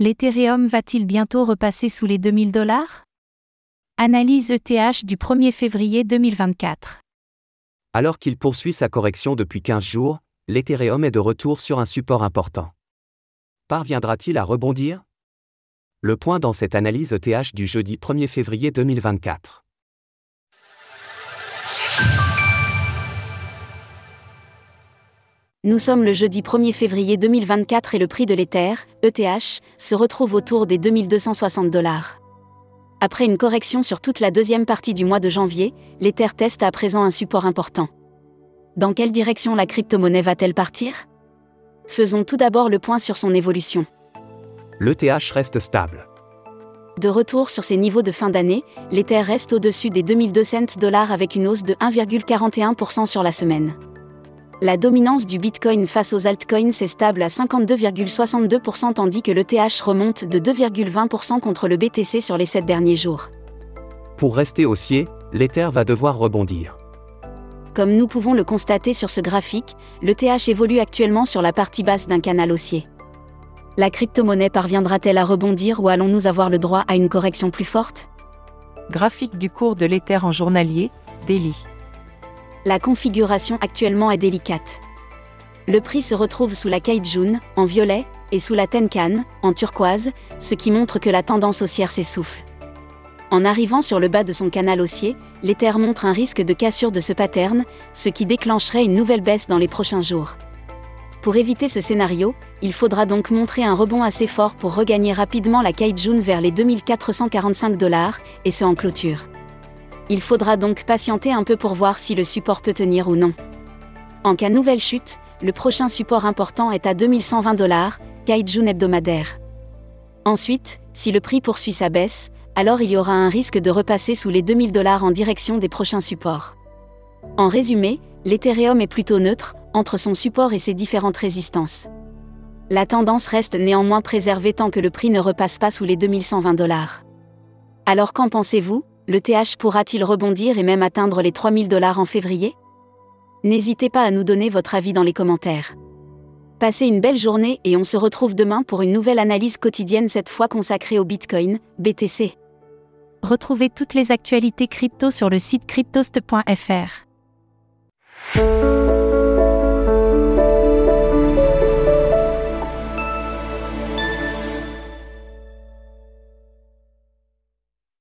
L'Ethereum va-t-il bientôt repasser sous les 2000 dollars? Analyse ETH du 1er février 2024. Alors qu'il poursuit sa correction depuis 15 jours, l'Ethereum est de retour sur un support important. Parviendra-t-il à rebondir? Le point dans cette analyse ETH du jeudi 1er février 2024. Nous sommes le jeudi 1er février 2024 et le prix de l'Ether, ETH, se retrouve autour des 2260 dollars. Après une correction sur toute la deuxième partie du mois de janvier, l'Ether teste à présent un support important. Dans quelle direction la crypto-monnaie va-t-elle partir? Faisons tout d'abord le point sur son évolution. L'ETH reste stable. De retour sur ses niveaux de fin d'année, l'Ether reste au-dessus des 2200 dollars avec une hausse de 1,41% sur la semaine. La dominance du Bitcoin face aux altcoins est stable à 52,62% tandis que l'ETH remonte de 2,20% contre le BTC sur les 7 derniers jours. Pour rester haussier, l'Ether va devoir rebondir. Comme nous pouvons le constater sur ce graphique, l'ETH évolue actuellement sur la partie basse d'un canal haussier. La crypto-monnaie parviendra-t-elle à rebondir ou allons-nous avoir le droit à une correction plus forte? Graphique du cours de l'Ether en journalier, Daily la configuration actuellement est délicate. Le prix se retrouve sous la Kaijun, en violet, et sous la Tenkan, en turquoise, ce qui montre que la tendance haussière s'essouffle. En arrivant sur le bas de son canal haussier, l'Ether montre un risque de cassure de ce pattern, ce qui déclencherait une nouvelle baisse dans les prochains jours. Pour éviter ce scénario, il faudra donc montrer un rebond assez fort pour regagner rapidement la Kaijun vers les 2445 dollars, et ce en clôture. Il faudra donc patienter un peu pour voir si le support peut tenir ou non. En cas nouvelle chute, le prochain support important est à 2120 dollars, Kaijun hebdomadaire. Ensuite, si le prix poursuit sa baisse, alors il y aura un risque de repasser sous les 2000 dollars en direction des prochains supports. En résumé, l'Ethereum est plutôt neutre, entre son support et ses différentes résistances. La tendance reste néanmoins préservée tant que le prix ne repasse pas sous les 2120 dollars. Alors qu'en pensez-vous? Le TH pourra-t-il rebondir et même atteindre les 3000 dollars en février? N'hésitez pas à nous donner votre avis dans les commentaires. Passez une belle journée et on se retrouve demain pour une nouvelle analyse quotidienne cette fois consacrée au Bitcoin, BTC. Retrouvez toutes les actualités crypto sur le site cryptost.fr.